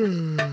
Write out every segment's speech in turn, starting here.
Ja,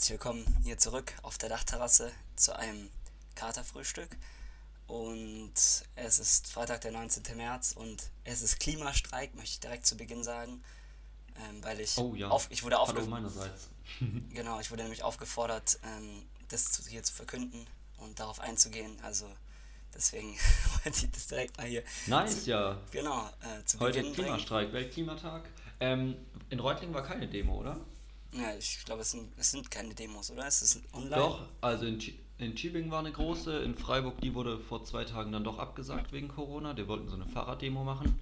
herzlich willkommen hier zurück auf der Dachterrasse zu einem Katerfrühstück. Und es ist Freitag, der 19. März und es ist Klimastreik, möchte ich direkt zu Beginn sagen. Ähm, weil ich, Oh ja. auf, ich wurde aufgefordert, genau, ich wurde nämlich aufgefordert, ähm, das zu, hier zu verkünden und darauf einzugehen. Also deswegen wollte ich das direkt mal hier, Nice, ja. genau, äh, zu Heute Beginn bringen. Klimastreik, Weltklimatag. Ähm, in Reutlingen war keine Demo, oder? Ja, ich glaube, es sind, es sind keine Demos, oder? Es ist online. Doch, also in, in Tübingen war eine große, in Freiburg, die wurde vor zwei Tagen dann doch abgesagt wegen Corona. Die wollten so eine Fahrraddemo machen,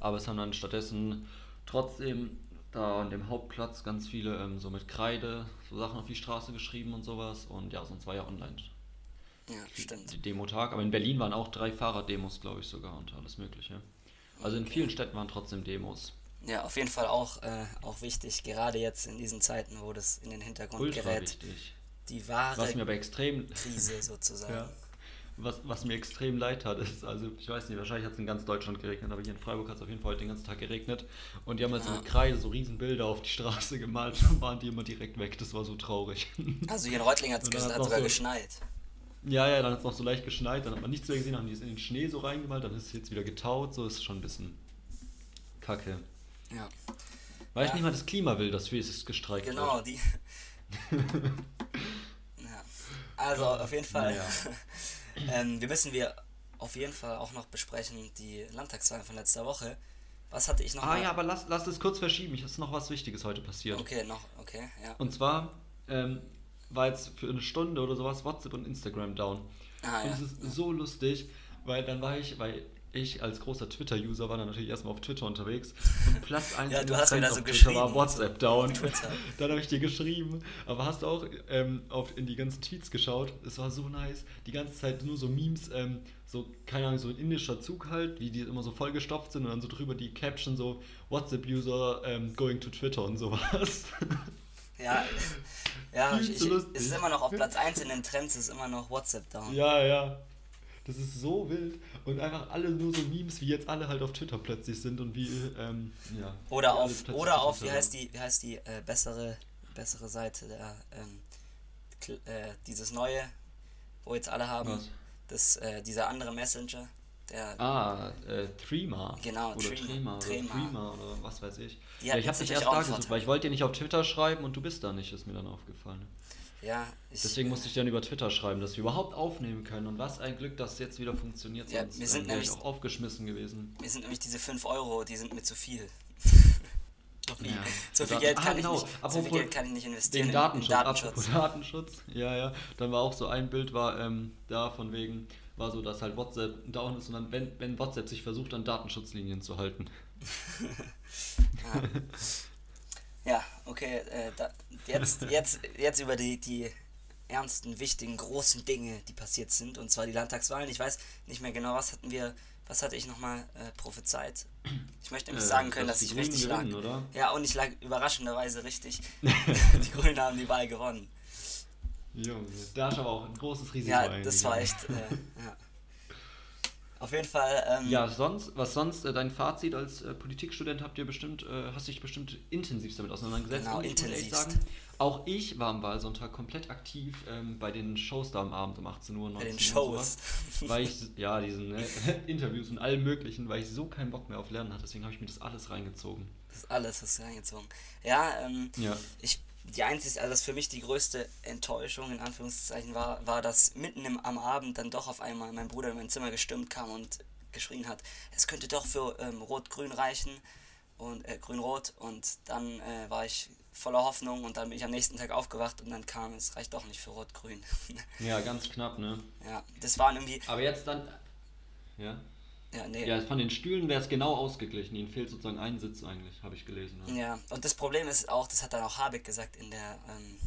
aber es haben dann stattdessen trotzdem da an dem Hauptplatz ganz viele ähm, so mit Kreide so Sachen auf die Straße geschrieben und sowas. Und ja, sonst war ja online Ja, stimmt. die Demotag. Aber in Berlin waren auch drei Fahrraddemos, glaube ich sogar und alles Mögliche. Also in vielen Städten waren trotzdem Demos. Ja, auf jeden Fall auch, äh, auch wichtig, gerade jetzt in diesen Zeiten, wo das in den Hintergrund Ultra gerät, wichtig. die wahre Was mir aber extrem Krise sozusagen. Ja. Was, was mir extrem leid hat, ist, also ich weiß nicht, wahrscheinlich hat es in ganz Deutschland geregnet, aber hier in Freiburg hat es auf jeden Fall heute den ganzen Tag geregnet. Und die haben halt so Ja. mit Kreide so riesen Bilder auf die Straße gemalt und waren die immer direkt weg. Das war so traurig. Also hier in Reutlingen hat es sogar so- geschneit. ja, ja, dann hat es noch so leicht geschneit, dann hat man nichts mehr gesehen, dann haben die es in den Schnee so reingemalt, dann ist es jetzt wieder getaut, so ist schon ein bisschen kacke. Ja, Weil ich Ja. nicht mal das Klima will, dass für es gestreikt genau, wird. die. ja. Also auf jeden Fall. Naja. ähm, wir müssen wir auf jeden Fall auch noch besprechen die Landtagswahlen von letzter Woche. Was hatte ich noch Ah mal? ja, aber lass, lass das kurz verschieben, es ist noch was Wichtiges heute passiert. Okay, noch, okay, ja. Und zwar ähm, war jetzt für eine Stunde oder sowas WhatsApp und Instagram down. Ah, und ja. es ist so lustig, weil dann war ich, weil ich als großer Twitter-User war dann natürlich erstmal auf Twitter unterwegs und Platz 1 Ja, du hast mir da so Twitter geschrieben war. WhatsApp down. Dann habe ich dir geschrieben, aber hast du auch ähm, auf, in die ganzen Tweets geschaut? Es war so nice, die ganze Zeit nur so Memes, ähm, so, keine Ahnung, so ein indischer Zug halt, wie die immer so vollgestopft sind und dann so drüber die Caption so WhatsApp-User ähm, going to Twitter und sowas. Ja, ja ich, ich, es ist immer noch auf Platz 1 in den Trends, ist immer noch WhatsApp down. Ja, ja. Das ist so wild. Und einfach alle nur so Memes, wie jetzt alle halt auf Twitter plötzlich sind und wie, ähm, ja. Oder auf, oder auf, Twitter wie heißt die, wie heißt die äh, bessere, bessere Seite der, ähm, Kl- äh, dieses neue, wo jetzt alle haben, Was? das, äh, dieser andere Messenger, der, Ah, äh, Threema. Genau, oder Threema. Threema. Oder Threema. Threema oder was weiß ich. Ja, ich habe dich erst da gesucht, weil ich wollte dir nicht auf Twitter schreiben und du bist da nicht, ist mir dann aufgefallen. Ja, Deswegen musste ich dann über Twitter schreiben, dass wir überhaupt aufnehmen können. Und was ein Glück, dass es jetzt wieder funktioniert, Ja, sonst wir sind nämlich- auch aufgeschmissen gewesen. mir sind nämlich diese 5 Euro, die sind mir zu viel. so viel, Ja. so viel Geld Ah, kann genau. ich nicht, so viel Apropos Geld kann ich nicht investieren Den Datenschutz, in Datenschutz. Datenschutz, ja, ja. Dann war auch so ein Bild, war ähm, da von wegen, war so, dass halt WhatsApp down ist und dann, wenn, wenn WhatsApp sich versucht, an Datenschutzlinien zu halten. Ja, okay, äh, da, jetzt, jetzt, jetzt über die, die ernsten, wichtigen, großen Dinge, die passiert sind, und zwar die Landtagswahlen. Ich weiß nicht mehr genau, was hatten wir, was hatte ich nochmal äh, prophezeit. Ich möchte nämlich Äh, sagen können, dass ich richtig gewinnen, lag. oder? Ja, und ich lag überraschenderweise richtig. die Grünen haben die Wahl gewonnen. Junge, da ist aber auch ein großes Risiko Ja, das war echt. Äh, ja. Auf jeden Fall. Ähm, Ja, sonst, was sonst, äh, dein Fazit als äh, Politikstudent habt ihr bestimmt, äh, hast dich bestimmt intensiv damit auseinandergesetzt. Genau, intensivst. sagen, auch ich war am Wahlsonntag komplett aktiv ähm, bei den Shows da am Abend um 18 Uhr, 19 Bei den. Shows. sowas. Weil ich, ja, diesen ne, Interviews und allem möglichen, weil ich so keinen Bock mehr auf Lernen hatte. Deswegen habe ich mir das alles reingezogen. Das alles hast du reingezogen. Ja, ähm, Ja. ich, die einzige, also das für mich die größte Enttäuschung in Anführungszeichen war, war, dass mitten im, am Abend dann doch auf einmal mein Bruder in mein Zimmer gestürmt kam und geschrien hat, es könnte doch für ähm, Rot-Grün reichen und äh, Grün-Rot und dann äh, war ich voller Hoffnung und dann bin ich am nächsten Tag aufgewacht und dann kam, es reicht doch nicht für Rot-Grün. Ja, ganz knapp, ne? ja, das waren irgendwie, Aber jetzt dann. Ja. Ja, nee. Ja, von den Stühlen wäre es genau ausgeglichen. Ihnen fehlt sozusagen ein Sitz eigentlich, habe ich gelesen. Ja. Ja, und das Problem ist auch, das hat dann auch Habeck gesagt in der, ähm,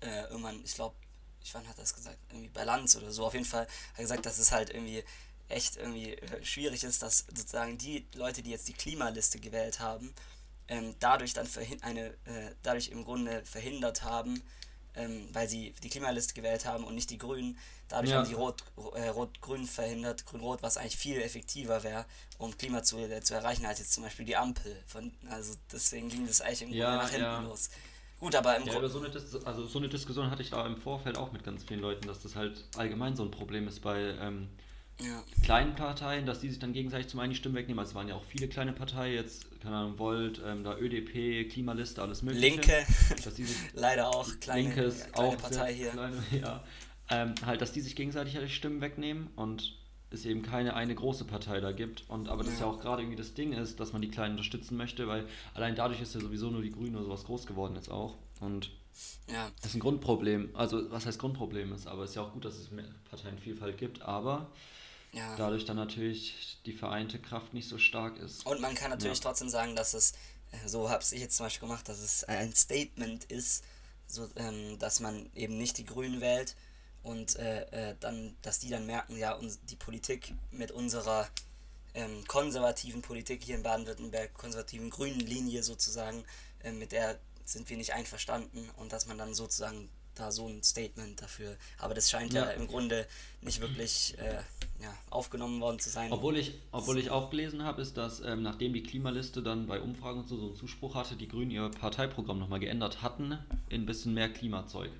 äh, irgendwann, ich glaube, ich wann hat er das gesagt? Irgendwie bei Lanz oder so. Auf jeden Fall hat er gesagt, dass es halt irgendwie echt irgendwie äh, schwierig ist, dass sozusagen die Leute, die jetzt die Klimaliste gewählt haben, ähm, dadurch dann eine, äh, dadurch im Grunde verhindert haben, ähm, weil sie die Klimaliste gewählt haben und nicht die Grünen. Dadurch ja. haben die Rot, äh, Rot-Grün verhindert, Grün-Rot, was eigentlich viel effektiver wäre, um Klima zu, äh, zu erreichen, als jetzt zum Beispiel die Ampel. Von, also deswegen ging das eigentlich im Grunde nach hinten ja. los. Gut, aber im ja, aber so eine, also so eine Diskussion hatte ich da im Vorfeld auch mit ganz vielen Leuten, dass das halt allgemein so ein Problem ist bei ähm, ja. kleinen Parteien, dass die sich dann gegenseitig zum einen die Stimmen wegnehmen. Also es waren ja auch viele kleine Parteien, jetzt, keine Ahnung, Volt, ähm, da ÖDP, Klimaliste, alles mögliche. Linke, leider auch kleine, Linke ist kleine auch Partei hier. Kleine, ja. Ähm, halt, dass die sich gegenseitig die Stimmen wegnehmen und es eben keine eine große Partei da gibt. Und aber das ja, ja auch gerade irgendwie das Ding ist, dass man die Kleinen unterstützen möchte, weil allein dadurch ist ja sowieso nur die Grünen oder sowas groß geworden jetzt auch. Und ja. das ist ein Grundproblem. Also was heißt Grundproblem ist, aber es ist ja auch gut, dass es mehr Parteienvielfalt gibt, aber ja. dadurch dann natürlich die vereinte Kraft nicht so stark ist. Und man kann natürlich ja. trotzdem sagen, dass es, äh, so habe ich jetzt zum Beispiel gemacht, dass es ein Statement ist, so, ähm, dass man eben nicht die Grünen wählt und äh, äh, dann, dass die dann merken, ja, uns, die Politik mit unserer ähm, konservativen Politik hier in Baden-Württemberg, konservativen grünen Linie sozusagen, äh, mit der sind wir nicht einverstanden und dass man dann sozusagen da so ein Statement dafür. Aber das scheint ja, ja im Grunde nicht wirklich äh, ja, aufgenommen worden zu sein. Obwohl ich, obwohl ich auch gelesen habe, ist, dass ähm, nachdem die Klimaliste dann bei Umfragen und so, so einen Zuspruch hatte, die Grünen ihr Parteiprogramm nochmal geändert hatten in ein bisschen mehr Klimazeug.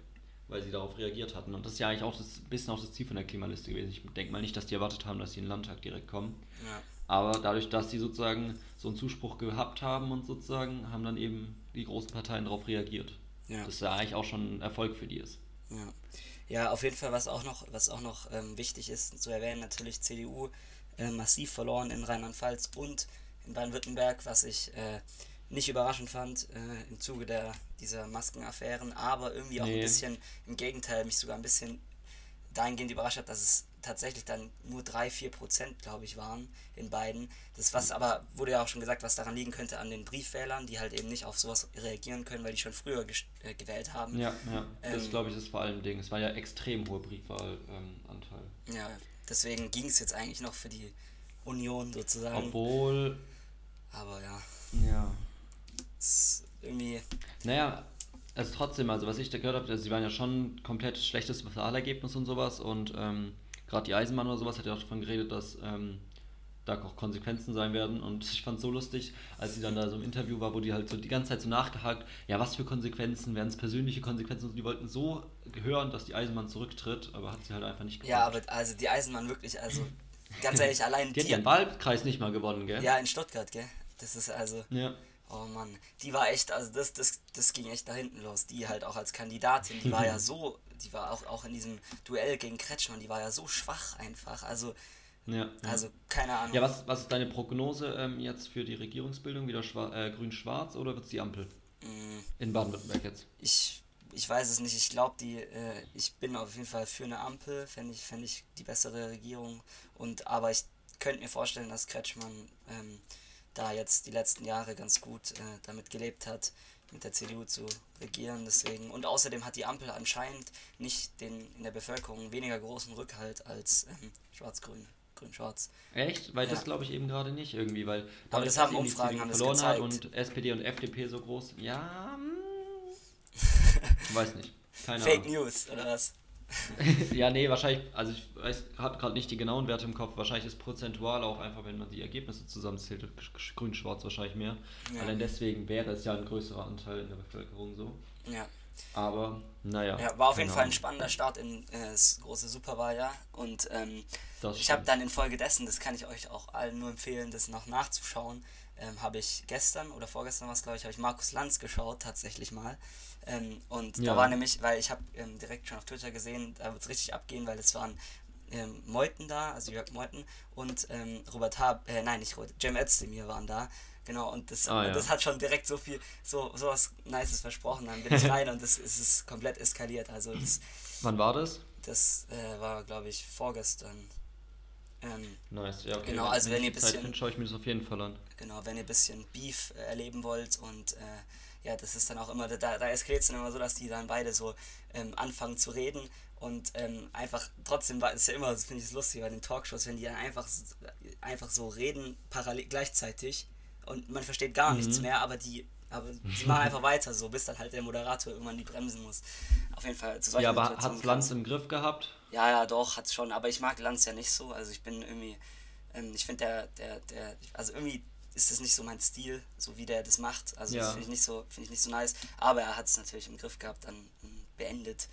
Weil sie darauf reagiert hatten. Und das ist ja eigentlich auch das bisschen auch das Ziel von der Klimaliste gewesen. Ich denke mal nicht, dass die erwartet haben, dass sie in den Landtag direkt kommen. Ja. Aber dadurch, dass sie sozusagen so einen Zuspruch gehabt haben und sozusagen, haben dann eben die großen Parteien darauf reagiert. Ja. Das ja eigentlich auch schon ein Erfolg für die ist. Ja. Ja, auf jeden Fall, was auch noch, was auch noch ähm, wichtig ist zu erwähnen, natürlich CDU äh, massiv verloren in Rheinland-Pfalz und in Baden-Württemberg, was ich äh, nicht überraschend fand äh, im Zuge der, dieser Maskenaffären, aber irgendwie auch nee. ein bisschen, im Gegenteil, mich sogar ein bisschen dahingehend überrascht hat, dass es tatsächlich dann nur 3-4 Prozent, glaube ich, waren in beiden. Das was aber, wurde ja auch schon gesagt, was daran liegen könnte an den Briefwählern, die halt eben nicht auf sowas reagieren können, weil die schon früher äh, gewählt haben. Ja, ja. Ähm, das glaube ich ist vor allem Ding. Es war ja extrem hoher Briefwahlanteil. Ähm, ja, deswegen ging es jetzt eigentlich noch für die Union sozusagen. Obwohl. Aber ja. Ja. Ist irgendwie. Naja, also trotzdem, also was ich da gehört habe, also sie waren ja schon komplett schlechtes Wahlergebnis und sowas und ähm, gerade die Eisenbahn oder sowas hat ja auch davon geredet, dass ähm, da auch Konsequenzen sein werden. Und ich fand es so lustig, als sie dann da so im Interview war, wo die halt so die ganze Zeit so nachgehakt, ja, was für Konsequenzen, werden es persönliche Konsequenzen? Und die wollten so hören, dass die Eisenbahn zurücktritt, aber hat sie halt einfach nicht gemacht. Ja, aber also die Eisenbahn wirklich, also ganz ehrlich, allein die. Die hat den Wahlkreis nicht mal gewonnen, gell? Ja, in Stuttgart, gell? Das ist also. Ja. Oh Mann, die war echt, also das, das, das ging echt da hinten los. Die halt auch als Kandidatin, die war ja so die war auch, auch in diesem Duell gegen Kretschmann, die war ja so schwach einfach. Also, ja, also keine Ahnung. Ja, was, was ist deine Prognose ähm, jetzt für die Regierungsbildung? Wieder äh, grün-schwarz oder wird es die Ampel? Mm. In Baden-Württemberg jetzt? Ich, ich weiß es nicht. Ich glaube, die, äh, ich bin auf jeden Fall für eine Ampel, fände ich, fänd ich die bessere Regierung. Und, aber ich könnte mir vorstellen, dass Kretschmann ähm, da jetzt die letzten Jahre ganz gut äh, damit gelebt hat mit der CDU zu regieren. Deswegen. Und außerdem hat die Ampel anscheinend nicht den in der Bevölkerung weniger großen Rückhalt als ähm, Schwarz-Grün. Grün-Schwarz. Echt? Weil ja. das glaube ich eben gerade nicht irgendwie, weil aber das haben Umfragen haben verloren hat und SPD und FDP so groß. Ja, hm. weiß nicht. Keine Fake Ahnung. News oder was? Ja, nee, wahrscheinlich, also ich weiß, habe gerade nicht die genauen Werte im Kopf. Wahrscheinlich ist prozentual auch einfach, wenn man die Ergebnisse zusammenzählt, grün-schwarz wahrscheinlich mehr. Ja. Allein deswegen wäre es ja ein größerer Anteil in der Bevölkerung so. Ja. Aber, naja. Ja, war auf jeden Fall ein spannender Start in äh, das große Superwahljahr. Und ähm, ich habe dann infolgedessen, das kann ich euch auch allen nur empfehlen, das noch nachzuschauen, ähm, habe ich gestern oder vorgestern was, glaube ich, habe ich Markus Lanz geschaut, tatsächlich mal. Ähm, und ja. da war nämlich, weil ich habe ähm, direkt schon auf Twitter gesehen, da wird es richtig abgehen, weil es waren ähm, Meuthen da, also Jörg Meuthen und ähm, Robert Hab, äh, nein, nicht Robert, Jem Özdemir waren da. Genau, und das, ah, ja. das hat schon direkt so viel, so, was Nices versprochen. Dann bin ich rein und das, es ist komplett eskaliert. Also das, Wann war das? Das äh, war, glaube ich, vorgestern. Ähm, nice, ja, okay. Genau, also wenn ihr ein bisschen. schaue ich mir das auf jeden Fall an. Genau, wenn ihr ein bisschen Beef äh, erleben wollt und äh, ja, das ist dann auch immer, da, da eskaliert es dann immer so, dass die dann beide so ähm, anfangen zu reden und ähm, einfach trotzdem war es ja immer, das finde ich lustig bei den Talkshows, wenn die dann einfach, einfach so reden parallel gleichzeitig und man versteht gar mhm. nichts mehr, aber die aber sie machen einfach weiter so, bis dann halt der Moderator irgendwann die bremsen muss. Auf jeden Fall zu solchen Ja, aber hat Lanz im Griff gehabt? Ja, ja, doch, hat schon. Aber ich mag Lanz ja nicht so. Also ich bin irgendwie, ähm, ich finde der, der, der, also irgendwie ist das nicht so mein Stil, so wie der das macht. Also ja. das finde ich nicht so, finde ich nicht so nice. Aber er hat es natürlich im Griff gehabt, dann ähm, beendet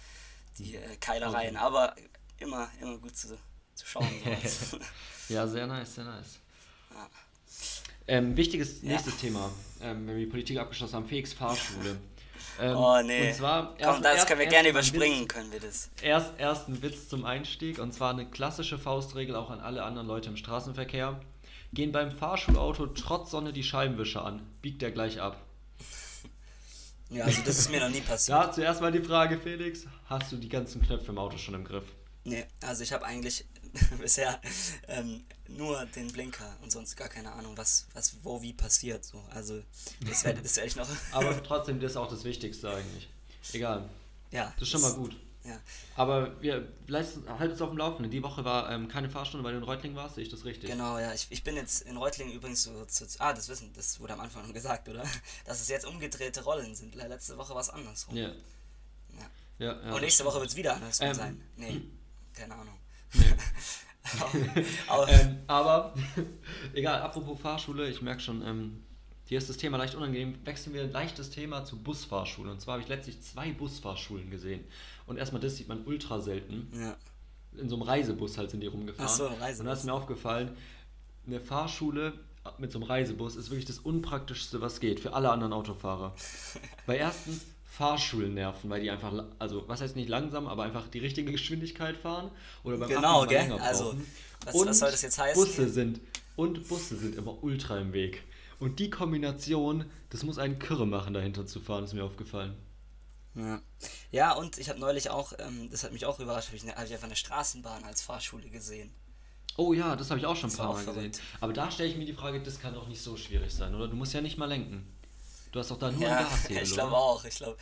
die äh, Keilereien. Okay. Aber immer, immer gut zu, zu schauen. ja, sehr nice, sehr nice. Ja. Ähm, wichtiges nächstes ja. Thema, ähm, wenn wir die Politik abgeschlossen haben, Felix Fahrschule. Ähm, oh nee. Und zwar Komm, das erst, können wir gerne überspringen, Witz, können wir das. Erst, erst ein Witz zum Einstieg und zwar eine klassische Faustregel auch an alle anderen Leute im Straßenverkehr. Gehen beim Fahrschulauto trotz Sonne die Scheibenwischer an, biegt er gleich ab. Ja, also das ist mir noch nie passiert. Ja, zuerst mal die Frage, Felix. Hast du die ganzen Knöpfe im Auto schon im Griff? Nee, also ich habe eigentlich bisher ähm, nur den Blinker und sonst gar keine Ahnung, was, was wo wie passiert. So. Also das werde das werd ich noch. Aber trotzdem, das ist auch das Wichtigste eigentlich. Egal. Ja. Das ist schon mal gut. Ja. Aber wir leisten, halt uns auf dem Laufenden. Die Woche war ähm, keine Fahrstunde, weil du in Reutling warst, sehe ich das richtig? Genau, ja. Ich, ich bin jetzt in Reutling übrigens so, so, Ah, das wissen, das wurde am Anfang schon gesagt, oder? Dass es jetzt umgedrehte Rollen sind. Letzte Woche war es andersrum. Ja. ja. ja, ja Und nächste Woche wird es wieder andersrum ähm, sein. Nee, keine Ahnung. Nee. aber, ähm, aber egal, apropos Fahrschule, ich merke schon, ähm, hier ist das Thema leicht unangenehm. Wechseln wir ein leichtes Thema zu Busfahrschule. Und zwar habe ich letztlich zwei Busfahrschulen gesehen. Und erstmal das sieht man ultra selten. Ja. In so einem Reisebus halt sind die rumgefahren. Ach so, Reisebus. Und da ist mir aufgefallen, eine Fahrschule mit so einem Reisebus ist wirklich das Unpraktischste, was geht für alle anderen Autofahrer. Weil erstens Fahrschulen nerven, weil die einfach, also was heißt nicht langsam, aber einfach die richtige Geschwindigkeit fahren oder beim genau, gell? Also, was, und was soll das jetzt heißen? Busse sind und Busse sind immer ultra im Weg. Und die Kombination, das muss einen Kirre machen, dahinter zu fahren, ist mir aufgefallen. Ja, ja und ich habe neulich auch, ähm, das hat mich auch überrascht, habe ich, hab ich einfach eine Straßenbahn als Fahrschule gesehen. Oh ja, das habe ich auch schon ein paar Mal gesehen. Aber da stelle ich mir die Frage, das kann doch nicht so schwierig sein, oder? Du musst ja nicht mal lenken. Du hast doch da nur ja, ein Gashebel, Ich glaube auch. Ich glaube,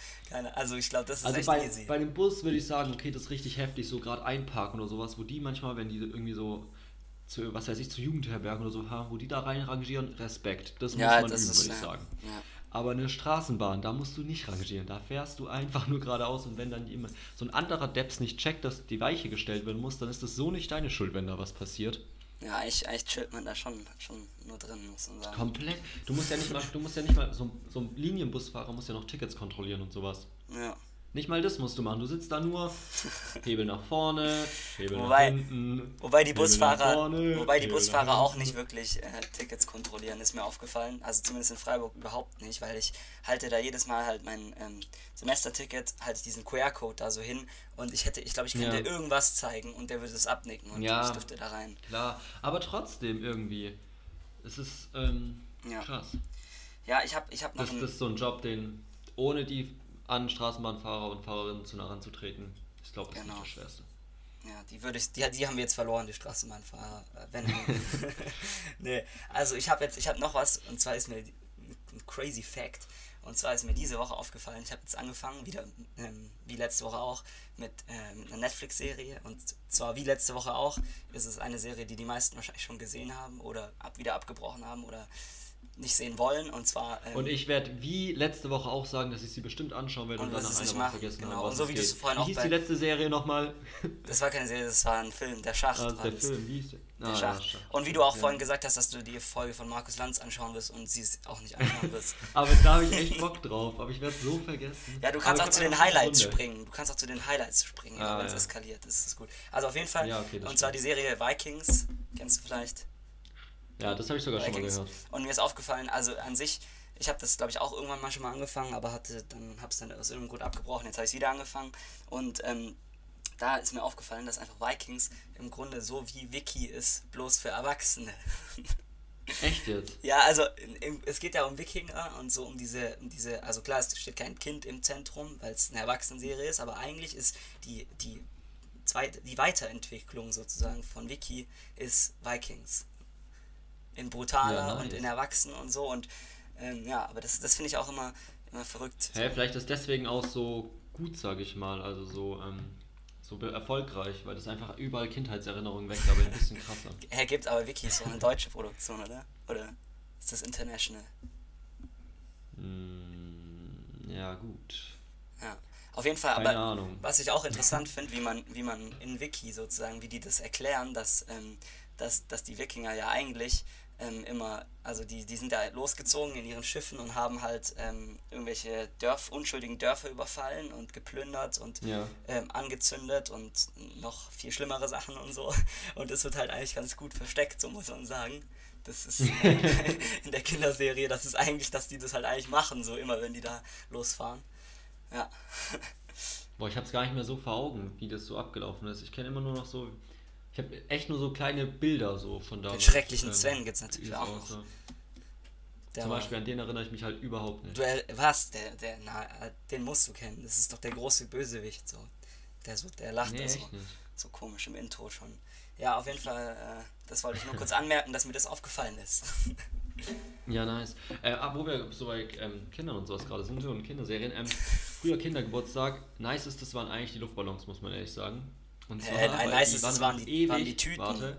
also ich glaube, das ist also echt bei, easy. Bei dem Bus würde ich sagen, okay, das ist richtig heftig, so gerade einparken oder sowas, wo die manchmal, wenn die irgendwie so zu, was weiß ich, zu Jugendherbergen oder so haben, wo die da reinrangieren, Respekt. Das ja, muss man üben, würde ich sagen. Ja. Aber eine Straßenbahn, da musst du nicht rangieren. Da fährst du einfach nur geradeaus und wenn dann jemand, so ein anderer Depps nicht checkt, dass die Weiche gestellt werden muss, dann ist das so nicht deine Schuld, wenn da was passiert. Ja, eigentlich, eigentlich chillt man da schon, schon nur drin, muss man sagen. Komplett. Du musst ja nicht mal, du musst ja nicht mal, so, so ein Linienbusfahrer muss ja noch Tickets kontrollieren und sowas. Ja. Nicht mal das musst du machen. Du sitzt da nur, Hebel nach vorne, Hebel wobei, nach hinten. Wobei die Busfahrer, vorne, wobei die Busfahrer auch nicht wirklich äh, Tickets kontrollieren, ist mir aufgefallen. Also zumindest in Freiburg überhaupt nicht, weil ich halte da jedes Mal halt mein ähm, Semesterticket, halte diesen QR-Code da so hin und ich hätte, ich glaube, ich könnte ja. irgendwas zeigen und der würde es abnicken und ja, ich dürfte da rein. Klar, aber trotzdem irgendwie. Es ist ähm, ja. krass. Ja, ich habe ich hab noch. Das, das ist so ein Job, den ohne die an Straßenbahnfahrer und Fahrerinnen zu nah ranzutreten. Ich glaube, das genau. ist das Schwerste. Ja, die würde ich, die, die haben wir jetzt verloren, die Straßenbahnfahrer. Äh, wenn, nee, also ich habe jetzt, ich habe noch was und zwar ist mir ein crazy Fact. Und zwar ist mir diese Woche aufgefallen, ich habe jetzt angefangen, wieder ähm, wie letzte Woche auch, mit ähm, einer Netflix-Serie. Und zwar wie letzte Woche auch, ist es eine Serie, die die meisten wahrscheinlich schon gesehen haben oder ab, wieder abgebrochen haben oder nicht sehen wollen. Und zwar. Ähm, und ich werde wie letzte Woche auch sagen, dass ich sie bestimmt anschauen werde und, und dann nach einer Woche vergessen genau. habe. Und so wie du vorhin auch. Wie hieß die letzte Serie nochmal? Das war keine Serie, das war ein Film, der Schacht. Ah, der. Film, wie hieß der? Der ah, Schacht. Ja, und wie du auch ja. vorhin gesagt hast, dass du die Folge von Markus Lanz anschauen wirst und sie es auch nicht anschauen wirst. aber da habe ich echt Bock drauf, aber ich werde es so vergessen. Ja, du kannst auch zu den Highlights springen. Du kannst auch zu den Highlights springen, ah, wenn es ja. eskaliert. Das ist gut. Also auf jeden Fall. Okay, und zwar die Serie Vikings, kennst du vielleicht? Ja, das habe ich sogar schon mal gehört. Und mir ist aufgefallen, also an sich, ich habe das glaube ich auch irgendwann mal schon mal angefangen, aber hatte dann habe es dann aus irgendeinem Grund abgebrochen. Jetzt habe ich es wieder angefangen und ähm, da ist mir aufgefallen, dass einfach Vikings im Grunde so wie Wiki ist, bloß für Erwachsene. Echt jetzt? Ja, also es geht ja um Wikinger und so um diese, um diese, also klar, es steht kein Kind im Zentrum, weil es eine Erwachsenenserie ist, aber eigentlich ist die, die, zweite, die Weiterentwicklung sozusagen von Wiki ist Vikings in brutaler ja, nice. und in erwachsen und so. Und ähm, ja, aber das, das finde ich auch immer Immer verrückt. Hä, vielleicht ist deswegen auch so gut, sag ich mal, also so, ähm, so erfolgreich, weil das einfach überall Kindheitserinnerungen weckt, aber ein bisschen krasser. Er gibt aber wirklich so eine deutsche Produktion, oder? Oder ist das international? Mm, ja, gut. Ja. Auf jeden Fall, Keine aber Ahnung. was ich auch interessant finde, wie man, wie man in Wiki sozusagen, wie die das erklären, dass, ähm, dass, dass die Wikinger ja eigentlich ähm, immer, also die, die sind ja losgezogen in ihren Schiffen und haben halt ähm, irgendwelche Dörf, unschuldigen Dörfer überfallen und geplündert und Ja. ähm, angezündet und noch viel schlimmere Sachen und so. Und das wird halt eigentlich ganz gut versteckt, so muss man sagen. Das ist in der Kinderserie, das ist eigentlich, dass die das halt eigentlich machen, so immer, wenn die da losfahren. Ja. Boah, ich hab's gar nicht mehr so vor Augen, wie das so abgelaufen ist. Ich kenne immer nur noch so. Ich habe echt nur so kleine Bilder so von da. Den schrecklichen Sven gibt's natürlich auch noch. Der Zum Beispiel an den erinnere ich mich halt überhaupt nicht. Du, äh, was? Der, der, na, äh, den musst du kennen. Das ist doch der große Bösewicht, so. Der, so, der lacht Nee, da so, so komisch im Intro schon. Ja, auf jeden Fall, äh, das wollte ich nur kurz anmerken, dass mir das aufgefallen ist. Ja, nice. Äh, ah, wo wir so bei ähm, Kindern und sowas gerade sind und Kinderserien. Ähm, früher Kindergeburtstag, nicestes waren eigentlich die Luftballons, muss man ehrlich sagen. Und Äh, ein weil nicestes waren die- ewig, waren die Tüten. Warte.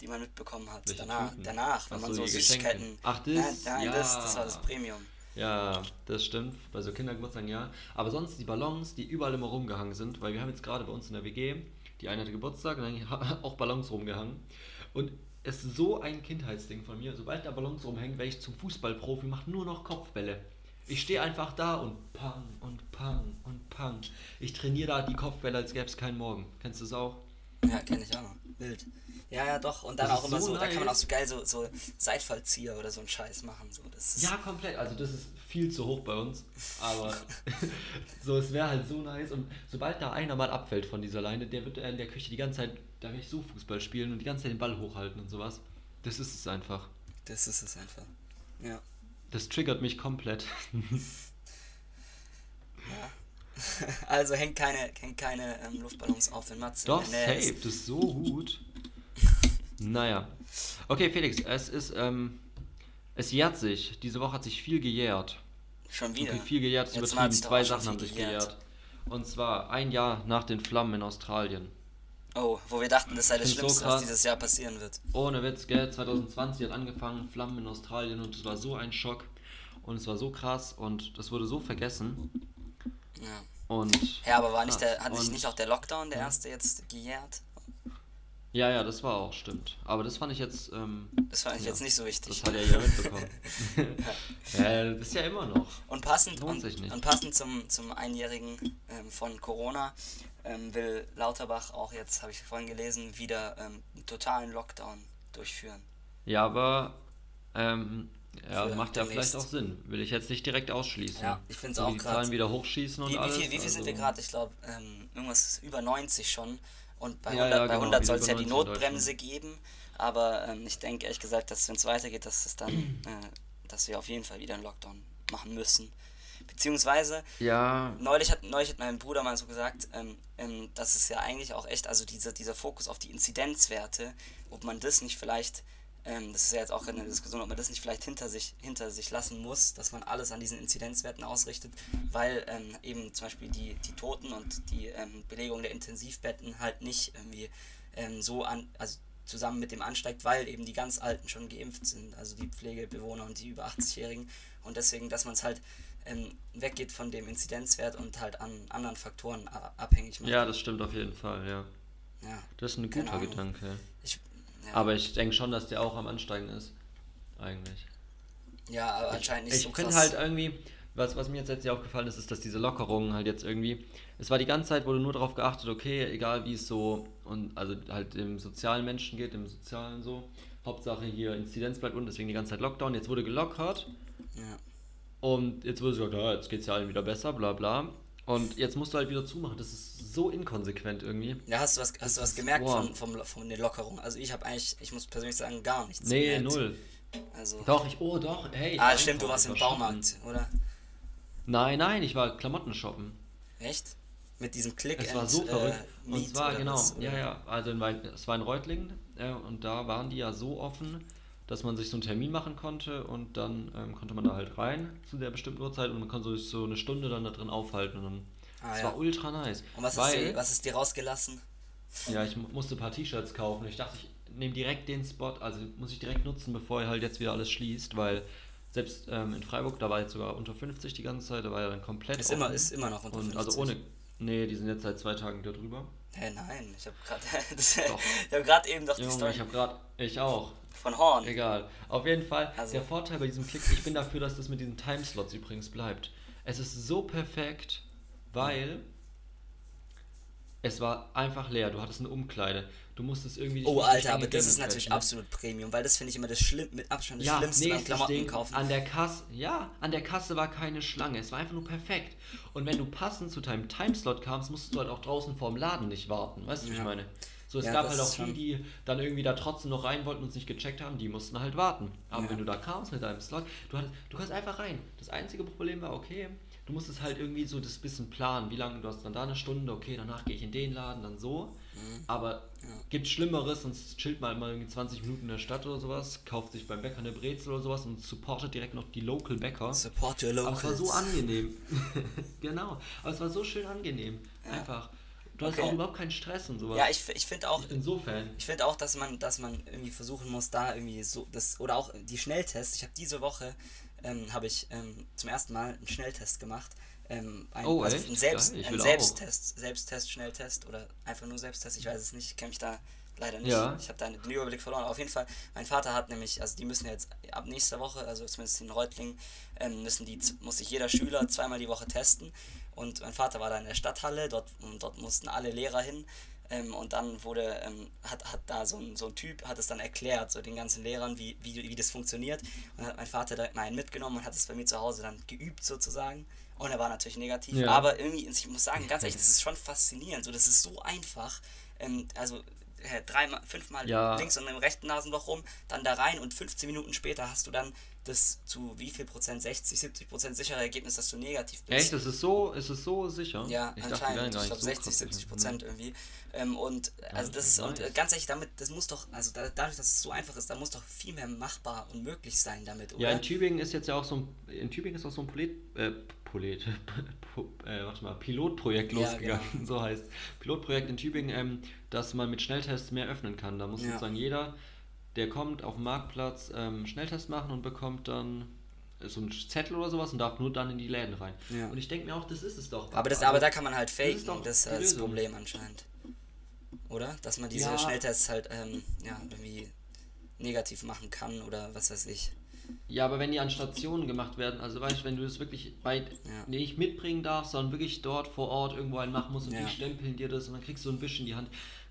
die man mitbekommen hat. Welche Danach, Tüten? danach wenn Ach man so, so die Süßigkeiten. Ach, das? Nein, nein das, Ja. das war das Premium. Ja, das stimmt. Bei so Kindergeburtstagen ja. Aber sonst die Ballons, die überall immer rumgehangen sind, weil wir haben jetzt gerade bei uns in der WG, die eine hatte Geburtstag und dann auch Ballons rumgehangen. Und es ist so ein Kindheitsding von mir. Sobald da Ballons rumhängen, werde ich zum Fußballprofi, mache nur noch Kopfbälle. Ich stehe einfach da und pang und pang und pang. Ich trainiere da die Kopfbälle, als gäbe es keinen Morgen. Kennst du es auch? Ja, kenne ich auch noch. Wild. Ja, ja, doch. Und dann Das auch immer so so, da kann man auch so geil so, so Seitfallzieher oder so einen Scheiß machen. So. Das ist, Ja, komplett. Also das ist viel zu hoch bei uns. Aber so, es wäre halt so nice. Und sobald da einer mal abfällt von dieser Leine, der wird in der Küche die ganze Zeit, da werde ich so Fußball spielen und die ganze Zeit den Ball hochhalten und sowas. Das ist es einfach. das ist es einfach. Ja. Das triggert mich komplett. Also hängt keine, hängt keine ähm, Luftballons auf, wenn Matze Doch, in safe. ist. Das ist so gut. Naja. Okay, Felix, es ist, ähm, es jährt sich. Diese Woche hat sich viel gejährt. Schon wieder. Okay, viel gejährt ist übertrieben. Zwei Sachen haben sich gejährt. gejährt. Und zwar ein Jahr nach den Flammen in Australien. Oh, wo wir dachten, das sei das Find's so Schlimmste, was dieses Jahr passieren wird. Ohne Witz, gell, 2020 hat angefangen, Flammen in Australien und es war so ein Schock und es war so krass und das wurde so vergessen Ja. und Ja, aber war nicht der, hat sich nicht auch der Lockdown, der erste, jetzt gejährt? Ja, ja, das war auch, stimmt. Aber das fand ich jetzt, ähm, Das fand ich Ja. jetzt nicht so wichtig. das hat ja jeder mitbekommen. ja, das ist ja immer noch. Und passend, und, und passend zum, zum Einjährigen ähm, von Corona ähm, will Lauterbach auch jetzt, habe ich vorhin gelesen, wieder ähm, einen totalen Lockdown durchführen. Ja, aber, ähm, ja, Für macht ja vielleicht auch Sinn. Will ich jetzt nicht direkt ausschließen. Ja, ich find's so auch die grad- Zahlen wieder hochschießen und Wie, wie alles. viel, wie viel sind wir also- gerade? Ich glaube, ähm, irgendwas über 90 schon. Und bei Ja, 100, ja, genau, 100 wieder soll es ja die 90 in Notbremse geben. Aber ähm, ich denke ehrlich gesagt, dass wenn es weitergeht, dass es dann, äh, dass wir auf jeden Fall wieder einen Lockdown machen müssen. Beziehungsweise, Ja, neulich hat, neulich hat mein Bruder mal so gesagt, ähm, ähm, dass es ja eigentlich auch echt, also dieser, dieser Fokus auf die Inzidenzwerte, ob man das nicht vielleicht, ähm, das ist ja jetzt auch in der Diskussion, ob man das nicht vielleicht hinter sich, hinter sich lassen muss, dass man alles an diesen Inzidenzwerten ausrichtet, weil ähm, eben zum Beispiel die, die Toten und die ähm, Belegung der Intensivbetten halt nicht irgendwie ähm, so an, also zusammen mit dem ansteigt, weil eben die ganz Alten schon geimpft sind, also die Pflegebewohner und die über 80-Jährigen. Und deswegen, dass man es halt ähm, weggeht von dem Inzidenzwert und halt an anderen Faktoren a- abhängig macht. ja, das stimmt auf jeden Fall, ja. ja. Das ist ein guter. Gedanke. Ich, ja. Aber ich denke schon, dass der auch am Ansteigen ist. Eigentlich. ja, aber anscheinend nicht ich so finde krass. halt irgendwie, was, was mir jetzt letztlich aufgefallen ist, ist, dass diese Lockerungen halt jetzt irgendwie. Es war die ganze Zeit, wurde nur darauf geachtet, okay, egal wie es so und also halt im sozialen Menschen geht, im sozialen so. Hauptsache hier Inzidenz bleibt unten, deswegen die ganze Zeit Lockdown. Jetzt wurde gelockert ja. und jetzt wurde gesagt, ja, jetzt geht es ja allen wieder besser, bla bla. Und jetzt musst du halt wieder zumachen. Das ist so inkonsequent irgendwie. ja, hast du was, hast du was gemerkt Boah. von, von, von den Lockerungen? Also ich habe eigentlich, ich muss persönlich sagen, gar nichts Nee, gemerkt. null. Also, Doch, ich, oh doch, hey. ah, stimmt, du warst im Baumarkt, oder? shoppen. Nein, nein, ich war Klamotten shoppen. Echt? Mit diesem Klick Es war so verrückt. Äh, und zwar, oder genau, was, oder? ja, ja, also in es war in Reutlingen äh, und da waren die ja so offen, dass man sich so einen Termin machen konnte und dann ähm, konnte man da halt rein zu der bestimmten Uhrzeit und man konnte sich so eine Stunde dann da drin aufhalten und dann, Ah, das ja. war ultra nice. Und was, weil, ist dir, was ist dir rausgelassen? ja, ich mu- musste ein paar T-Shirts kaufen. Ich dachte, ich nehme direkt den Spot, also muss ich direkt nutzen, bevor halt jetzt wieder alles schließt, weil selbst ähm, in Freiburg, da war jetzt sogar unter 50 die ganze Zeit, da war ja dann komplett Ist immer, ist immer noch unter und 50. also ohne, nee, die sind jetzt seit zwei Tagen da drüber. Hä, nein, ich habe gerade hab eben doch die Junge, Story ich habe gerade, ich auch. Von Horn. Egal. Auf jeden Fall, Also- der Vorteil bei diesem Klick, ich bin dafür, dass das mit diesen Timeslots übrigens bleibt. Es ist so perfekt, weil es war einfach leer. Du hattest eine Umkleide. Du musstest irgendwie. Oh, Alter, aber das ist natürlich quetschen. absolut Premium, weil das finde ich immer das Schlimm, mit Abstand das Ja, Schlimmste beim nächstes Klamotten Ding, kaufen. an der Kasse, ja, an der Kasse war keine Schlange, es war einfach nur perfekt. Und wenn du passend zu deinem Timeslot kamst, musstest du halt auch draußen vorm Laden nicht warten, weißt du, wie ich Ja. meine? So, es Ja, gab halt auch die, die dann irgendwie da trotzdem noch rein wollten und es nicht gecheckt haben, die mussten halt warten. Aber Ja. wenn du da kamst mit deinem Slot, du, hattest, du kannst einfach rein. Das einzige Problem war, okay, du musstest halt irgendwie so das bisschen planen, wie lange, du hast dann da eine Stunde, okay, danach gehe ich in den Laden, dann so. Aber Ja. gibt Schlimmeres, sonst chillt man mal irgendwie 20 Minuten in der Stadt oder sowas, kauft sich beim Bäcker eine Brezel oder sowas und supportet direkt noch die Local Bäcker. Support your Aber es war locals. so angenehm. genau. Aber es war so schön angenehm. Einfach. Du hast Okay. auch überhaupt keinen Stress und sowas. Ja, ich, ich finde auch, ich bin so Fan. ich finde auch, dass man, dass man irgendwie versuchen muss, da irgendwie so das oder auch die Schnelltests. Ich habe diese Woche ähm, habe ich ähm, zum ersten Mal einen Schnelltest gemacht. Ähm, ein, Oh, also echt? ein, Selbst, Geil, ich ein will auch. Selbsttest, Selbsttest, Schnelltest oder einfach nur Selbsttest. Ich weiß es nicht, ich kenne mich da leider nicht. Ja. Ich habe da den Überblick verloren. Aber auf jeden Fall, mein Vater hat nämlich, also die müssen jetzt ab nächster Woche, also zumindest in Reutlingen, ähm, müssen die, muss sich jeder Schüler zweimal die Woche testen. Und mein Vater war da in der Stadthalle, dort, dort mussten alle Lehrer hin. Ähm, und dann wurde, ähm, hat, hat da so ein, so ein Typ, hat es dann erklärt, so den ganzen Lehrern, wie, wie, wie das funktioniert. Und hat mein Vater direkt mal einen mitgenommen und hat es bei mir zu Hause dann geübt sozusagen. Und er war natürlich negativ. Ja. Aber irgendwie, ich muss sagen, ganz ehrlich, das ist schon faszinierend. So, das ist so einfach. Ähm, also dreimal, fünfmal Ja. links und im rechten Nasenloch rum, dann da rein und 15 Minuten später hast du dann das zu wie viel Prozent, 60, 70 Prozent sichere Ergebnis, dass du negativ bist. Echt? Es ist so, es ist so sicher? Ja, ich dachte, anscheinend. gar Ich glaube so 60, krass 70 sicher. Prozent irgendwie. Ähm, und also das ist, und äh, ganz ehrlich, damit, das muss doch, also da, dadurch, dass es so einfach ist, da muss doch viel mehr machbar und möglich sein damit, oder? Ja, in Tübingen ist jetzt ja auch so ein, in Tübingen ist auch so ein Polit, äh, Polit, po, äh, warte mal, Pilotprojekt Ja, losgegangen, genau. so heißt Pilotprojekt in Tübingen, ähm, dass man mit Schnelltests mehr öffnen kann. Da muss Ja. sozusagen jeder, der kommt auf dem Marktplatz, ähm, Schnelltest machen und bekommt dann so einen Zettel oder sowas und darf nur dann in die Läden rein. Ja. Und ich denke mir auch, das ist es doch. aber, das, Also, aber da kann man halt faken, das ist das Lösung. Problem anscheinend. Oder? Dass man diese Ja. Schnelltests halt ähm, ja, irgendwie negativ machen kann oder was weiß ich. Ja, aber wenn die an Stationen gemacht werden, also weißt du, wenn du das wirklich bei Ja. nicht mitbringen darfst, sondern wirklich dort vor Ort irgendwo einen machen musst und Ja. die stempeln dir das und dann kriegst du einen Wisch in die Hand.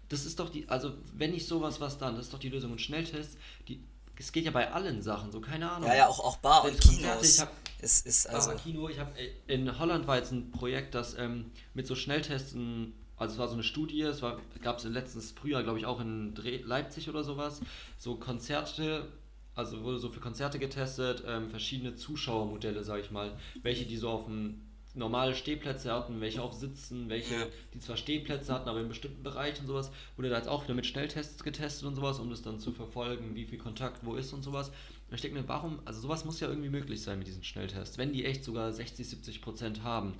Das ist doch die, also wenn nicht sowas, was dann? Das ist doch die Lösung. Und Schnelltests, die, es geht ja bei allen Sachen, so keine Ahnung. Ja, ja, auch, auch Bar und Selbst Konzerte, Kinos. ich hab- ist, ist also. Kino, ich habe in Holland war jetzt ein Projekt, das ähm, mit so Schnelltests, ein- also es war so eine Studie, es gab es letztens Frühjahr, glaube ich, auch in Leipzig oder sowas, so Konzerte, also wurde so für Konzerte getestet, ähm, verschiedene Zuschauermodelle, sage ich mal, welche die so auf dem normale Stehplätze hatten, welche auf Sitzen, welche Ja. die zwar Stehplätze hatten, aber in bestimmten Bereichen und sowas, wurde da jetzt auch wieder mit Schnelltests getestet und sowas, um das dann zu verfolgen, wie viel Kontakt wo ist und sowas. Und ich denke mir, warum, also sowas muss ja irgendwie möglich sein mit diesen Schnelltests, wenn die echt sogar 60, 70 Prozent haben.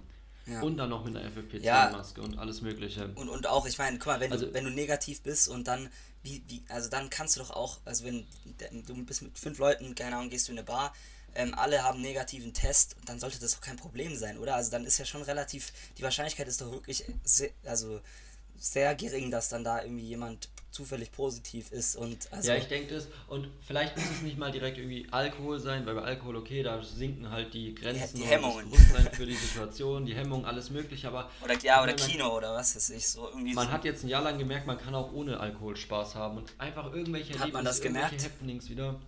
Ja. Und dann noch mit einer Ja. FFP2-Maske und alles Mögliche. Und, und auch, ich meine, guck mal, wenn, du, Also- wenn du negativ bist und dann, wie, wie, also dann kannst du doch auch, also wenn du bist mit fünf Leuten, keine Ahnung, gehst du in eine Bar, ähm, alle haben einen negativen Test, dann sollte das doch kein Problem sein, oder? Also dann ist ja schon relativ, die Wahrscheinlichkeit ist doch wirklich sehr, also sehr gering, dass dann da irgendwie jemand zufällig positiv ist und also ja, ich denke das. Und vielleicht muss es nicht mal direkt irgendwie Alkohol sein, weil bei Alkohol, okay, da sinken halt die Grenzen, die und Hemmungen. Bewusstsein für die Situation, die Hemmung, alles mögliche, aber oder ja, oder Kino oder was weiß ich, so irgendwie Man so. hat jetzt ein Jahr lang gemerkt, man kann auch ohne Alkohol Spaß haben und einfach irgendwelche Hat man das gemerkt? Happenings wieder.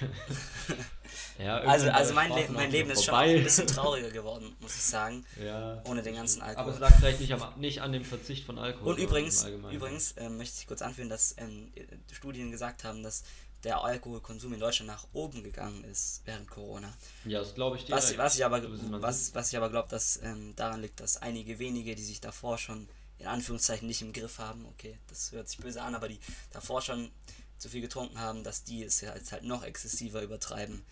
ja, also, also mein, Le mein Leben ist schon vorbei. ein bisschen trauriger geworden, muss ich sagen. Ja, Ohne den ganzen Alkohol. Aber es lag vielleicht nicht, am, nicht an dem Verzicht von Alkohol. Und übrigens, übrigens ähm, möchte ich kurz anführen, dass ähm, Studien gesagt haben, dass der Alkoholkonsum in Deutschland nach oben gegangen ist während Corona. Ja, das glaube ich dir. Was, was ich aber, So ist man was, was ich aber glaube, dass ähm, daran liegt, dass einige wenige, die sich davor schon in Anführungszeichen nicht im Griff haben, okay, das hört sich böse an, aber die davor schon zu viel getrunken haben, dass die es ja jetzt halt noch exzessiver übertreiben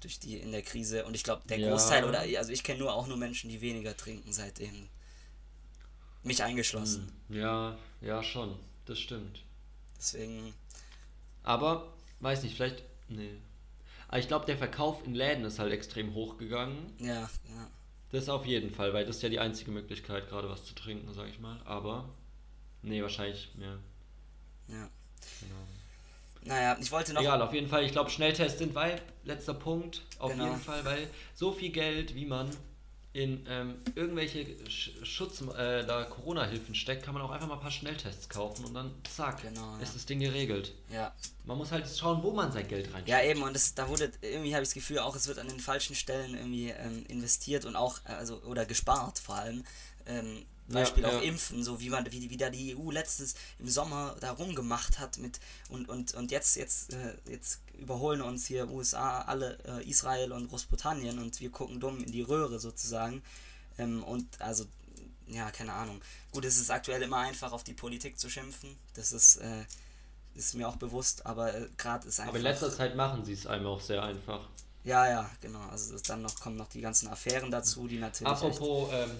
durch die in der Krise. Und ich glaube, der Ja. Großteil, oder also ich kenne nur auch nur Menschen, die weniger trinken seitdem. Mich eingeschlossen. Ja, ja, schon. Das stimmt. Deswegen, Aber, weiß nicht, vielleicht. Nee. Aber ich glaube, der Verkauf in Läden ist halt extrem hochgegangen. ja, ja. Das auf jeden Fall, weil das ist ja die einzige Möglichkeit, gerade was zu trinken, sag ich mal. Aber. Nee, wahrscheinlich, ja. ja. Genau. Naja, ich wollte noch. Egal, auf jeden Fall, ich glaube, Schnelltests sind, weil, letzter Punkt, auf Genau. jeden Fall, weil so viel Geld, wie man in ähm, irgendwelche Sch Schutz, äh, da Corona-Hilfen steckt, kann man auch einfach mal ein paar Schnelltests kaufen und dann zack, Genau, ja. ist das Ding geregelt. Ja, Man muss halt schauen, wo man sein Geld reinsteckt. Ja, eben, und es, da wurde, irgendwie habe ich das Gefühl, auch es wird an den falschen Stellen irgendwie ähm, investiert und auch, äh, also, oder gespart vor allem. Ähm, Ja, Beispiel auch ja. Impfen, so wie man, wie, wie da die EU letztes im Sommer da rumgemacht hat mit und, und, und jetzt, jetzt, äh, jetzt überholen uns hier USA, alle, äh, Israel und Großbritannien und wir gucken dumm in die Röhre sozusagen. Ähm, und also, ja, keine Ahnung. Gut, es ist aktuell immer einfach, auf die Politik zu schimpfen. Das ist, äh, ist mir auch bewusst, aber äh, gerade ist einfach. Aber in letzter Zeit machen sie es einem auch sehr einfach. Ja, ja, genau. Also dann noch kommen noch die ganzen Affären dazu, die natürlich. Apropos ähm,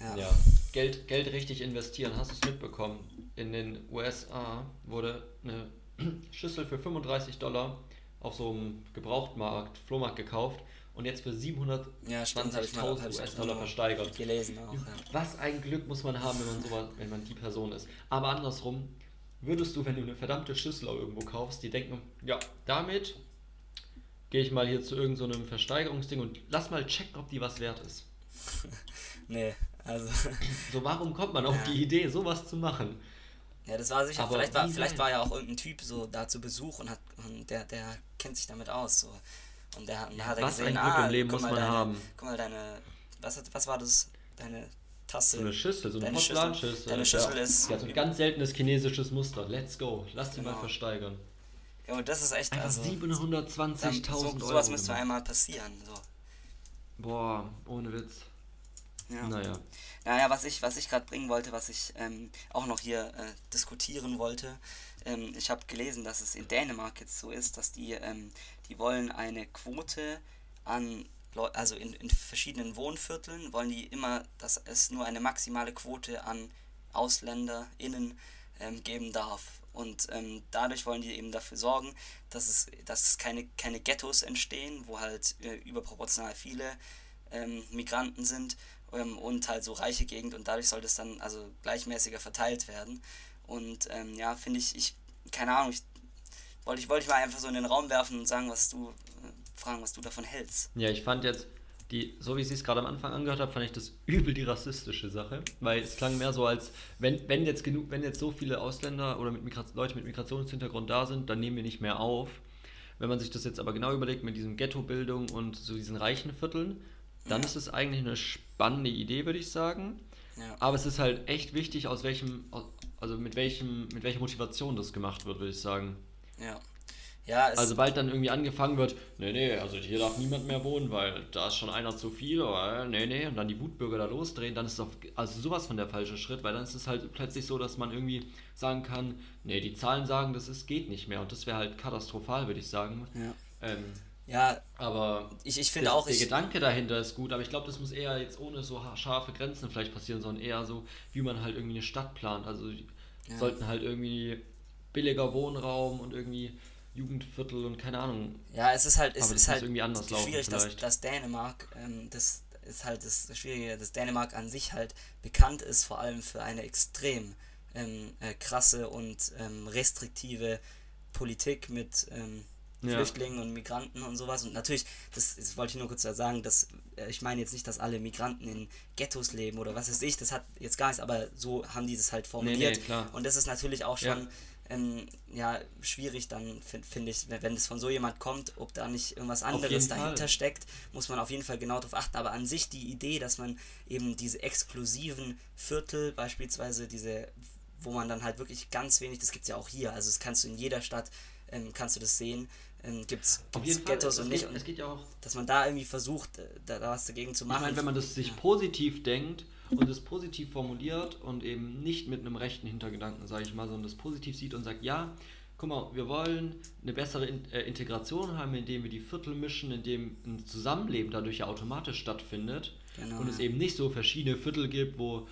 Ja. ja. Geld, Geld richtig investieren, hast du es mitbekommen? In den USA wurde eine Schüssel für 35 Dollar auf so einem Gebrauchtmarkt, Flohmarkt gekauft und jetzt für 720.000 echt, ja, US-Dollar versteigert. gelesen auch. Ja. Was ein Glück muss man haben, wenn man sowas, wenn man die Person ist. Aber andersrum, würdest du, wenn du eine verdammte Schüssel irgendwo kaufst, die denken, ja, damit gehe ich mal hier zu irgendeinem so Versteigerungsding und lass mal checken, ob die was wert ist. Nee, also. So, warum kommt man auf Ja. die Idee, sowas zu machen? Ja, das war sicher. Aber vielleicht war, vielleicht war ja auch irgendein Typ so da zu Besuch und hat und der, der kennt sich damit aus. So. Und der, und hat er was gesehen, ein Glück ah, im Leben muss mal man deine, haben. Guck mal, deine. Was, was war das? Deine Tasse. So eine Schüssel, so eine Porzellanschüssel. deine Schüssel ja. ist- Ja, so ein ganz seltenes chinesisches Muster. Let's go. Lass die mal Genau. versteigern. Ja, und das ist echt. Einfach Also, dann, 720.000 so, Euro. sowas müsste einmal passieren. So. Boah, ohne Witz. Ja. Naja. Naja, was ich, was ich gerade bringen wollte, was ich ähm, auch noch hier äh, diskutieren wollte, ähm, ich habe gelesen, dass es in Dänemark jetzt so ist, dass die, ähm, die wollen eine Quote an, Leu also in, in verschiedenen Wohnvierteln, wollen die immer, dass es nur eine maximale Quote an AusländerInnen ähm, geben darf. Und ähm, dadurch wollen die eben dafür sorgen, dass es, dass es keine, keine Ghettos entstehen, wo halt äh, überproportional viele ähm, Migranten sind ähm, und halt so reiche Gegend und dadurch soll das dann also gleichmäßiger verteilt werden. Und ähm, ja, finde ich, ich, keine Ahnung, ich wollte ich, wollte ich mal einfach so in den Raum werfen und sagen, was du, äh, fragen, was du davon hältst. Ja, ich fand jetzt, die, so wie ich es gerade am Anfang angehört habe, fand ich das übel die rassistische Sache. Weil es klang mehr so als, wenn, wenn jetzt genug, wenn jetzt so viele Ausländer oder mit Leute mit Migrationshintergrund da sind, dann nehmen wir nicht mehr auf. Wenn man sich das jetzt aber genau überlegt mit diesem Ghettobildung und so diesen reichen Vierteln, dann Ja. ist es eigentlich eine spannende Idee, würde ich sagen. Ja. Aber es ist halt echt wichtig, aus welchem, also mit welchem, mit welcher Motivation das gemacht wird, würde ich sagen. Ja. Ja, Also sobald dann irgendwie angefangen wird, nee, nee, also hier darf niemand mehr wohnen, weil da ist schon einer zu viel, oder nee, nee, und dann die Wutbürger da losdrehen, dann ist auf, also sowas von der falsche Schritt, weil dann ist es halt plötzlich so, dass man irgendwie sagen kann, nee, die Zahlen sagen, das ist, geht nicht mehr und das wäre halt katastrophal, würde ich sagen. ja. Ähm, ja, aber ich, ich finde auch, der ich, Gedanke dahinter ist gut, aber ich glaube, das muss eher jetzt ohne so ha- scharfe Grenzen vielleicht passieren, sondern eher so, wie man halt irgendwie eine Stadt plant. Also Ja. sollten halt irgendwie billiger Wohnraum und irgendwie Jugendviertel und keine Ahnung. Ja, es ist halt, es ist halt irgendwie anders schwierig, dass, dass Dänemark, ähm, das ist halt das Schwierige, dass Dänemark an sich halt bekannt ist, vor allem für eine extrem ähm, äh, krasse und ähm, restriktive Politik mit ähm, Ja. Flüchtlingen und Migranten und sowas. Und natürlich, das, das wollte ich nur kurz sagen, dass äh, ich meine jetzt nicht, dass alle Migranten in Ghettos leben oder was weiß ich, das hat jetzt gar nichts, aber so haben die das halt formuliert. klar. Und das ist natürlich auch Ja. schon ähm, ja, schwierig dann, finde find ich, wenn, es von so jemand kommt, ob da nicht irgendwas anderes dahinter Fall. steckt, muss man auf jeden Fall genau darauf achten. Aber an sich die Idee, dass man eben diese exklusiven Viertel, beispielsweise diese, wo man dann halt wirklich ganz wenig, das gibt es ja auch hier, also das kannst du in jeder Stadt, ähm, kannst du das sehen, ähm, gibt es Ghettos und geht, nicht, und es geht ja auch. dass man da irgendwie versucht, äh, da, da was dagegen zu Ich machen. meine, wenn man das sich positiv denkt und es positiv formuliert und eben nicht mit einem rechten Hintergedanken, sage ich mal, sondern das positiv sieht und sagt, ja, guck mal, wir wollen eine bessere In äh, Integration haben, indem wir die Viertel mischen, indem ein Zusammenleben dadurch ja automatisch stattfindet Genau, und es ja. eben nicht so verschiedene Viertel gibt, wo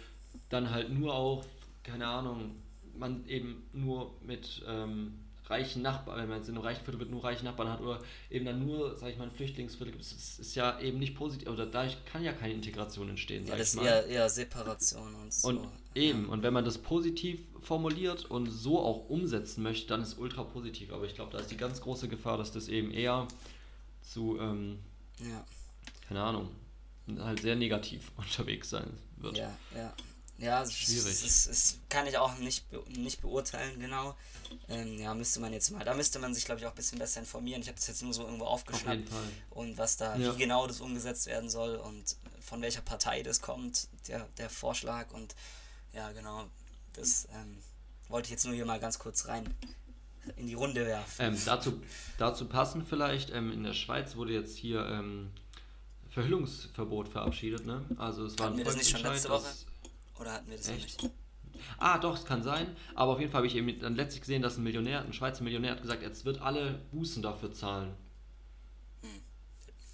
dann halt nur auch, keine Ahnung, man eben nur mit ähm, reichen Nachbarn, wenn man jetzt in einem reichen Viertel wird, nur reiche Nachbarn hat oder eben dann nur, sag ich mal, ein Flüchtlingsviertel gibt, das ist ja eben nicht positiv, oder dadurch kann ja keine Integration entstehen, Ja, sag das ich ist mal. eher, eher Separation und so. Und eben, und wenn man das positiv formuliert und so auch umsetzen möchte, dann ist ultra positiv. Aber ich glaube, da ist die ganz große Gefahr, dass das eben eher zu, ähm, Ja, keine Ahnung, halt sehr negativ unterwegs sein wird. ja, ja. Ja, Schwierig. Es, es, es kann ich auch nicht, be nicht beurteilen, genau. Ähm, ja, müsste man jetzt mal, da müsste man sich, glaube ich, auch ein bisschen besser informieren. Ich habe das jetzt nur so irgendwo Auf aufgeschnappt. Fall. und was da, Ja. wie genau das umgesetzt werden soll und von welcher Partei das kommt, der, der Vorschlag und ja, genau, das ähm, wollte ich jetzt nur hier mal ganz kurz rein in die Runde werfen. Ähm, dazu, dazu passend vielleicht, ähm, in der Schweiz wurde jetzt hier ähm, Verhüllungsverbot verabschiedet, ne? Also es war Hatten ein wir das nicht schon letzte dass- Oder hatten wir das noch Echt? nicht? Ah, doch, es kann sein. Aber auf jeden Fall habe ich eben dann letztlich gesehen, dass ein Millionär, ein Schweizer Millionär hat gesagt, jetzt wird alle Bußen dafür zahlen.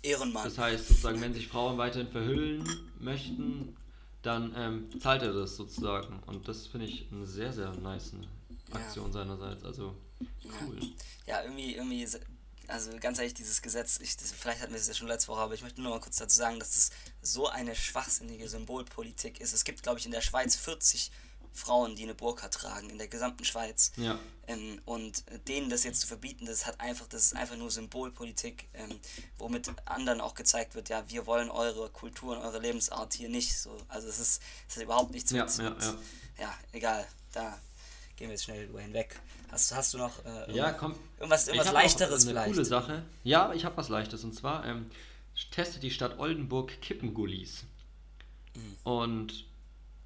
Ehrenmann. Das heißt sozusagen, wenn sich Frauen weiterhin verhüllen möchten, dann ähm, zahlt er das sozusagen. Und das finde ich eine sehr, sehr nice Aktion seinerseits. Also cool. Ja, irgendwie, irgendwie, se- also ganz ehrlich, dieses Gesetz, ich, das, vielleicht hatten wir das ja schon letzte Woche, aber ich möchte nur mal kurz dazu sagen, dass das so eine schwachsinnige Symbolpolitik ist. Es gibt, glaube ich, in der Schweiz 40 Frauen, die eine Burka tragen, in der gesamten Schweiz. Ja. Ähm, und denen das jetzt zu verbieten, das hat einfach, das ist einfach nur Symbolpolitik, ähm, womit anderen auch gezeigt wird, ja, wir wollen eure Kultur und eure Lebensart hier nicht. So, also es ist, es hat überhaupt nichts Ja, mit, ja, ja. ja, egal, da gehen wir jetzt schnell drüber hinweg. Hast, hast du noch äh, Ja, irgendwas- komm. irgendwas, irgendwas leichteres eine vielleicht? coole Sache. Ja, ich habe was Leichtes. Und zwar ähm, testet die Stadt Oldenburg Kippengullis. Und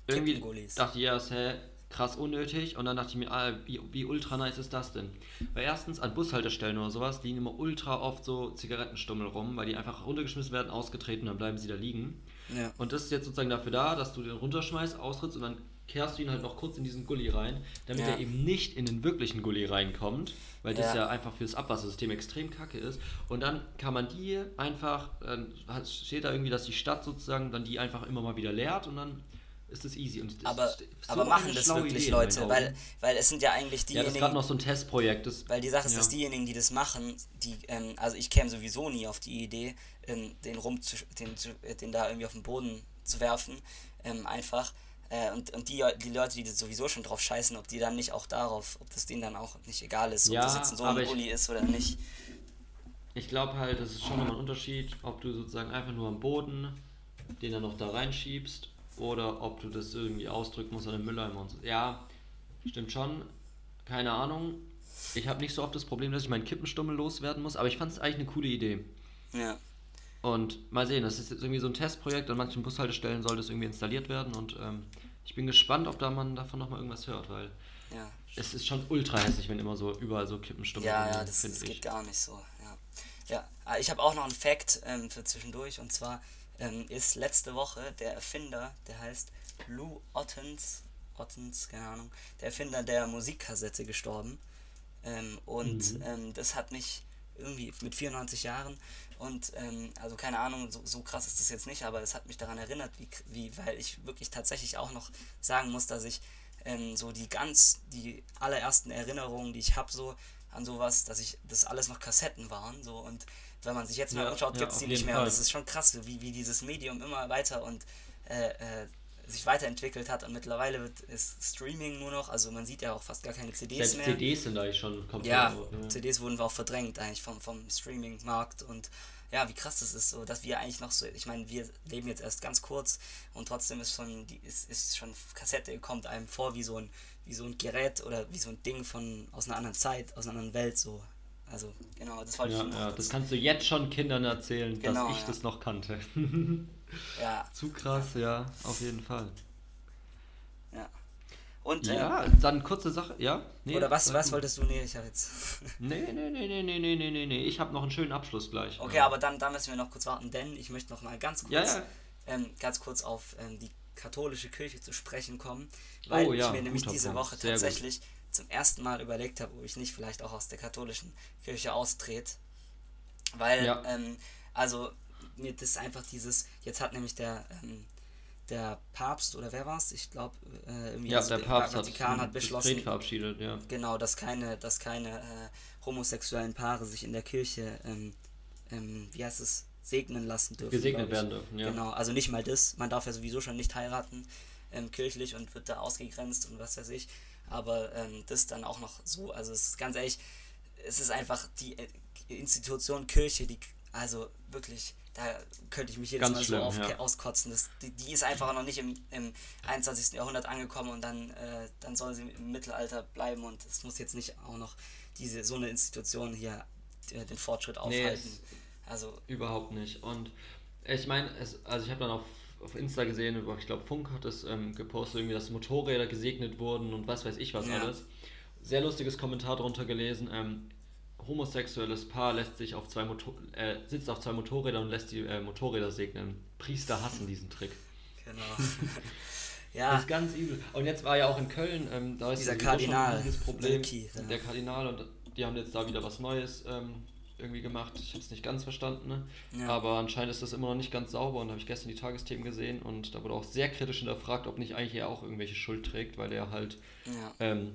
irgendwie Kippengullis. dachte ich erst, hä, krass unnötig. Und dann dachte ich mir, ah, wie, wie ultra nice ist das denn? Weil erstens an Bushaltestellen oder sowas liegen immer ultra oft so Zigarettenstummel rum, weil die einfach runtergeschmissen werden, ausgetreten, dann bleiben sie da liegen. Ja. Und das ist jetzt sozusagen dafür da, dass du den runterschmeißt, austrittst und dann kehrst du ihn halt noch kurz in diesen Gully rein, damit Ja. er eben nicht in den wirklichen Gully reinkommt, weil das Ja. ja einfach fürs Abwassersystem extrem kacke ist. Und dann kann man die einfach, dann steht da irgendwie, dass die Stadt sozusagen dann die einfach immer mal wieder leert und dann ist es easy. Und das Aber, ist so aber machen das wirklich Idee Leute, weil, weil es sind ja eigentlich Ja, das ist diejenigen, gerade noch so ein Testprojekt. Das, weil die Sache ist, ja. dass diejenigen, die das machen, die, ähm, also ich käme sowieso nie auf die Idee, ähm, den rum zu, den, zu, äh, den da irgendwie auf den Boden zu werfen, ähm, einfach. Äh, und und die, die Leute, die das sowieso schon drauf scheißen, ob die dann nicht auch darauf, ob das denen dann auch nicht egal ist, ob Ja, das jetzt in so einem Uli ist oder nicht. Ich glaube halt, das ist schon nochmal ein Unterschied, ob du sozusagen einfach nur am Boden den dann noch da reinschiebst oder ob du das irgendwie ausdrücken musst an den Mülleimer und so. Ja, stimmt schon. Keine Ahnung. Ich habe nicht so oft das Problem, dass ich meinen Kippenstummel loswerden muss, aber ich fand es eigentlich eine coole Idee. Ja. Und mal sehen, das ist jetzt irgendwie so ein Testprojekt, an manchen Bushaltestellen soll das irgendwie installiert werden und ähm, ich bin gespannt, ob da man davon nochmal irgendwas hört, weil Ja. es ist schon ultra hässlich, wenn immer so überall so Kippenstummel Ja, ja, das, das geht gar nicht so. Ja, ja. Ah, ich habe auch noch einen Fact ähm, für zwischendurch und zwar ähm, ist letzte Woche der Erfinder, der heißt Lou Ottens, Ottens, keine Ahnung, der Erfinder der Musikkassette gestorben. Ähm, und Mhm. ähm, das hat mich irgendwie mit 94 Jahren und ähm, also keine Ahnung, so, so krass ist das jetzt nicht, aber es hat mich daran erinnert, wie, wie weil ich wirklich tatsächlich auch noch sagen muss, dass ich ähm, so die ganz, die allerersten Erinnerungen, die ich habe, so an sowas, dass ich, das alles noch Kassetten waren, so und wenn man sich jetzt mal Ja, anschaut, ja, gibt es die nicht mehr Fall. und das ist schon krass, wie, wie dieses Medium immer weiter und äh, äh, sich weiterentwickelt hat und mittlerweile wird ist Streaming nur noch, also man sieht ja auch fast gar keine CDs Selbst mehr. CDs sind eigentlich schon komplett Ja, ne? CDs wurden auch verdrängt eigentlich vom, vom Streaming-Markt und ja, wie krass das ist, so dass wir eigentlich noch so, ich meine, wir leben jetzt erst ganz kurz und trotzdem ist schon die ist, ist schon Kassette kommt einem vor wie so ein wie so ein Gerät oder wie so ein Ding von aus einer anderen Zeit, aus einer anderen Welt so. Also, genau, das wollte Ja, ich nur ja, das kannst du jetzt schon Kindern erzählen, Genau, dass ich ja. das noch kannte. ja, Zu krass, ja, auf jeden Fall. Und Ja, dann kurze Sache, ja? Nee, oder was was wolltest du nee, ich habe jetzt Nee, nee, nee, nee, nee, nee, nee, nee, nee, ich habe noch einen schönen Abschluss gleich. Okay, aber dann, dann müssen wir noch kurz warten, denn ich möchte noch mal ganz kurz, Ja, ja. Ähm, ganz kurz auf ähm, die katholische Kirche zu sprechen kommen, weil Oh ja, ich mir nämlich diese Punkt. Woche Sehr gut. tatsächlich zum ersten Mal überlegt habe, ob ich nicht vielleicht auch aus der katholischen Kirche austrete. Weil, ähm, also mir das einfach dieses, jetzt hat nämlich der, ähm, der Papst oder wer war es? Ich glaube, äh, irgendwie Ja, also der Papst hat, Vatikan hat das beschlossen, verabschiedet, ja. genau, dass keine, dass keine äh, homosexuellen Paare sich in der Kirche, ähm, ähm, wie heißt es, segnen lassen dürfen. Gesegnet werden dürfen, ja. Genau, also nicht mal das. Man darf ja sowieso schon nicht heiraten ähm, kirchlich und wird da ausgegrenzt und was weiß ich. Aber ähm, das dann auch noch so, also es ist ganz ehrlich, es ist einfach die äh, Institution Kirche, die, also wirklich, da könnte ich mich jedes Ganz Mal schlimm, so auf, ja. auskotzen. Das, die, die ist einfach noch nicht im, im 21. Jahrhundert angekommen und dann, äh, dann soll sie im Mittelalter bleiben und es muss jetzt nicht auch noch diese so eine Institution hier äh, den Fortschritt Nee, aufhalten. es- also Überhaupt nicht. Und ich meine, also ich habe dann auf, auf Insta gesehen, ich glaube Funk hat es ähm, gepostet, irgendwie, dass Motorräder gesegnet wurden und was weiß ich was Ja. alles. Sehr lustiges Kommentar drunter gelesen. Ähm, homosexuelles Paar lässt sich auf zwei Motor äh, sitzt auf zwei Motorrädern und lässt die äh, Motorräder segnen. Priester hassen diesen Trick. Genau. Das ja, ist ganz übel. Und jetzt war ja auch in Köln, ähm, da ist Dieser Kardinal, riesiges Problem. Wilki, ja. Der Kardinal und die haben jetzt da wieder was Neues ähm, irgendwie gemacht. Ich habe es nicht ganz verstanden, ne? Ja. aber anscheinend ist das immer noch nicht ganz sauber und da habe ich gestern die Tagesthemen gesehen und da wurde auch sehr kritisch hinterfragt, ob nicht eigentlich er auch irgendwelche Schuld trägt, weil er halt ja, ähm,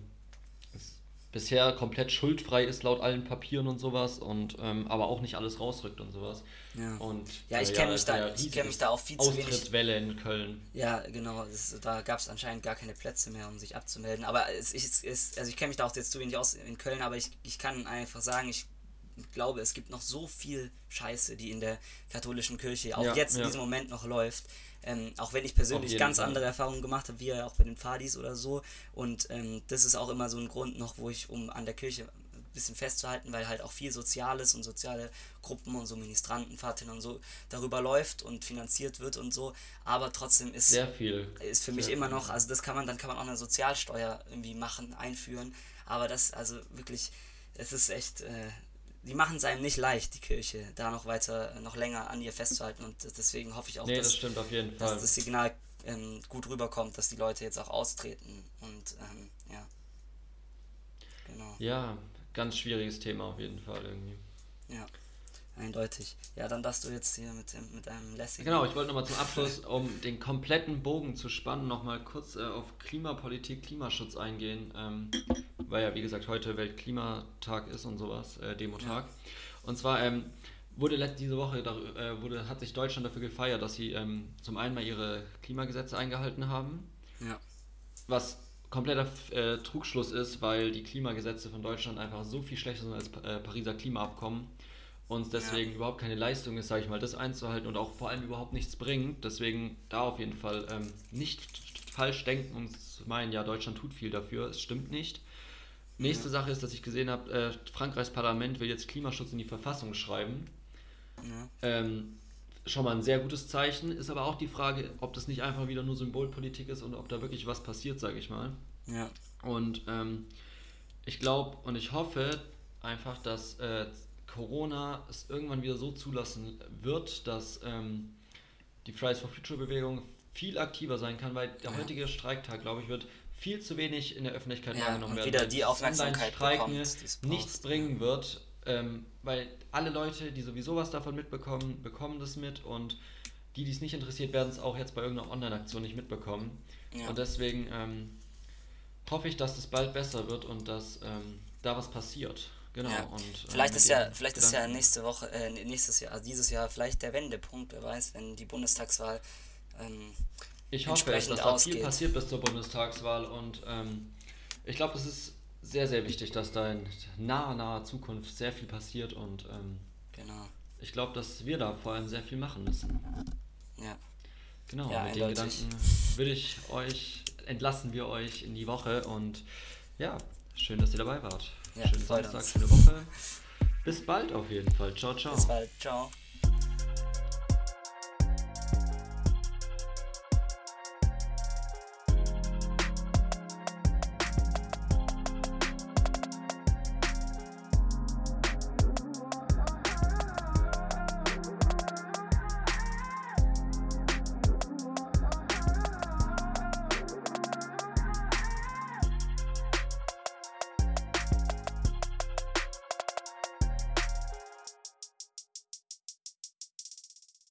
bisher komplett schuldfrei ist laut allen Papieren und sowas und ähm, aber auch nicht alles rausrückt und sowas. ja. Und Ja, ich äh, kenn mich es da- ja ich kenn mich da auch viel zu wenig- Austrittswelle in Köln. Ja, genau. Es, da gab es anscheinend gar keine Plätze mehr, um sich abzumelden. Aber es, es, also ich kenne mich da auch jetzt zu wenig aus in Köln, aber ich, ich kann einfach sagen, ich glaube, es gibt noch so viel Scheiße, die in der katholischen Kirche auch Ja, jetzt in ja. diesem Moment noch läuft. Ähm, auch wenn ich persönlich ganz Fall. andere Erfahrungen gemacht habe, wie ja auch bei den Pfadis oder so. Und ähm, das ist auch immer so ein Grund noch, wo ich, um an der Kirche ein bisschen festzuhalten, weil halt auch viel Soziales und soziale Gruppen und so Ministranten, Pfadfinder und so darüber läuft und finanziert wird und so. Aber trotzdem ist Sehr viel. ist für mich Sehr immer noch, also das kann man, dann kann man auch eine Sozialsteuer irgendwie machen, einführen, aber das, also wirklich, es ist echt, äh, die machen es einem nicht leicht, die Kirche, da noch weiter, äh, noch länger an ihr festzuhalten. Und deswegen hoffe ich auch, Nee, das dass, jeden dass das Signal ähm, gut rüberkommt, dass die Leute jetzt auch austreten. Und ähm, ja, genau, Ja, ganz schwieriges Thema auf jeden Fall irgendwie. ja, eindeutig. Ja, dann darfst du jetzt hier mit, dem, mit einem lässigen... Genau, ich wollte nochmal zum Abschluss, um den kompletten Bogen zu spannen, nochmal kurz äh, auf Klimapolitik, Klimaschutz eingehen, ähm, weil ja, wie gesagt, heute Weltklimatag ist und sowas, äh, Demotag. Und zwar ähm, wurde let- diese Woche, äh, wurde, hat sich Deutschland dafür gefeiert, dass sie ähm, zum einen mal ihre Klimagesetze eingehalten haben, Ja, was kompletter äh, Trugschluss ist, weil die Klimagesetze von Deutschland einfach so viel schlechter sind als äh, Pariser Klimaabkommen und es deswegen überhaupt keine Leistung ist, sage ich mal, das einzuhalten und auch vor allem überhaupt nichts bringt. Deswegen da auf jeden Fall ähm, nicht falsch denken und meinen, ja, Deutschland tut viel dafür. Es stimmt nicht. Nächste Sache ist, dass ich gesehen habe, äh, Frankreichs Parlament will jetzt Klimaschutz in die Verfassung schreiben. ja, Ähm, schon mal ein sehr gutes Zeichen. Ist aber auch die Frage, ob das nicht einfach wieder nur Symbolpolitik ist und ob da wirklich was passiert, sage ich mal. ja, Und ähm, ich glaube und ich hoffe einfach, dass äh, Corona es irgendwann wieder so zulassen wird, dass ähm, die Fridays for Future Bewegung viel aktiver sein kann, weil der Ja. heutige Streiktag, glaube ich, wird viel zu wenig in der Öffentlichkeit Ja, wahrgenommen werden. wieder die Aufmerksamkeit bekommt, nichts bringen wird, ähm, weil alle Leute, die sowieso was davon mitbekommen, bekommen das mit und die, die es nicht interessiert, werden es auch jetzt bei irgendeiner Online-Aktion nicht mitbekommen. ja. Und deswegen ähm, hoffe ich, dass das bald besser wird und dass ähm, da was passiert. Genau. Ja. Und, ähm, Vielleicht ist ja, vielleicht ist ja nächste Woche, äh, nächstes Jahr, also dieses Jahr vielleicht der Wendepunkt, wer weiß, wenn die Bundestagswahl ähm, Ich hoffe, dass da ausgeht. viel passiert bis zur Bundestagswahl und ähm, ich glaube, es ist sehr, sehr wichtig, dass da in naher, naher Zukunft sehr viel passiert und ähm, genau. ich glaube, dass wir da vor allem sehr viel machen müssen. Ja. Genau, Ja, mit den. Gedanken würde ich euch, entlassen wir euch in die Woche und ja, schön, dass ihr dabei wart. Ja, Schönen Samstag, schöne Woche. Bis bald auf jeden Fall. Ciao, ciao. Bis bald. Ciao.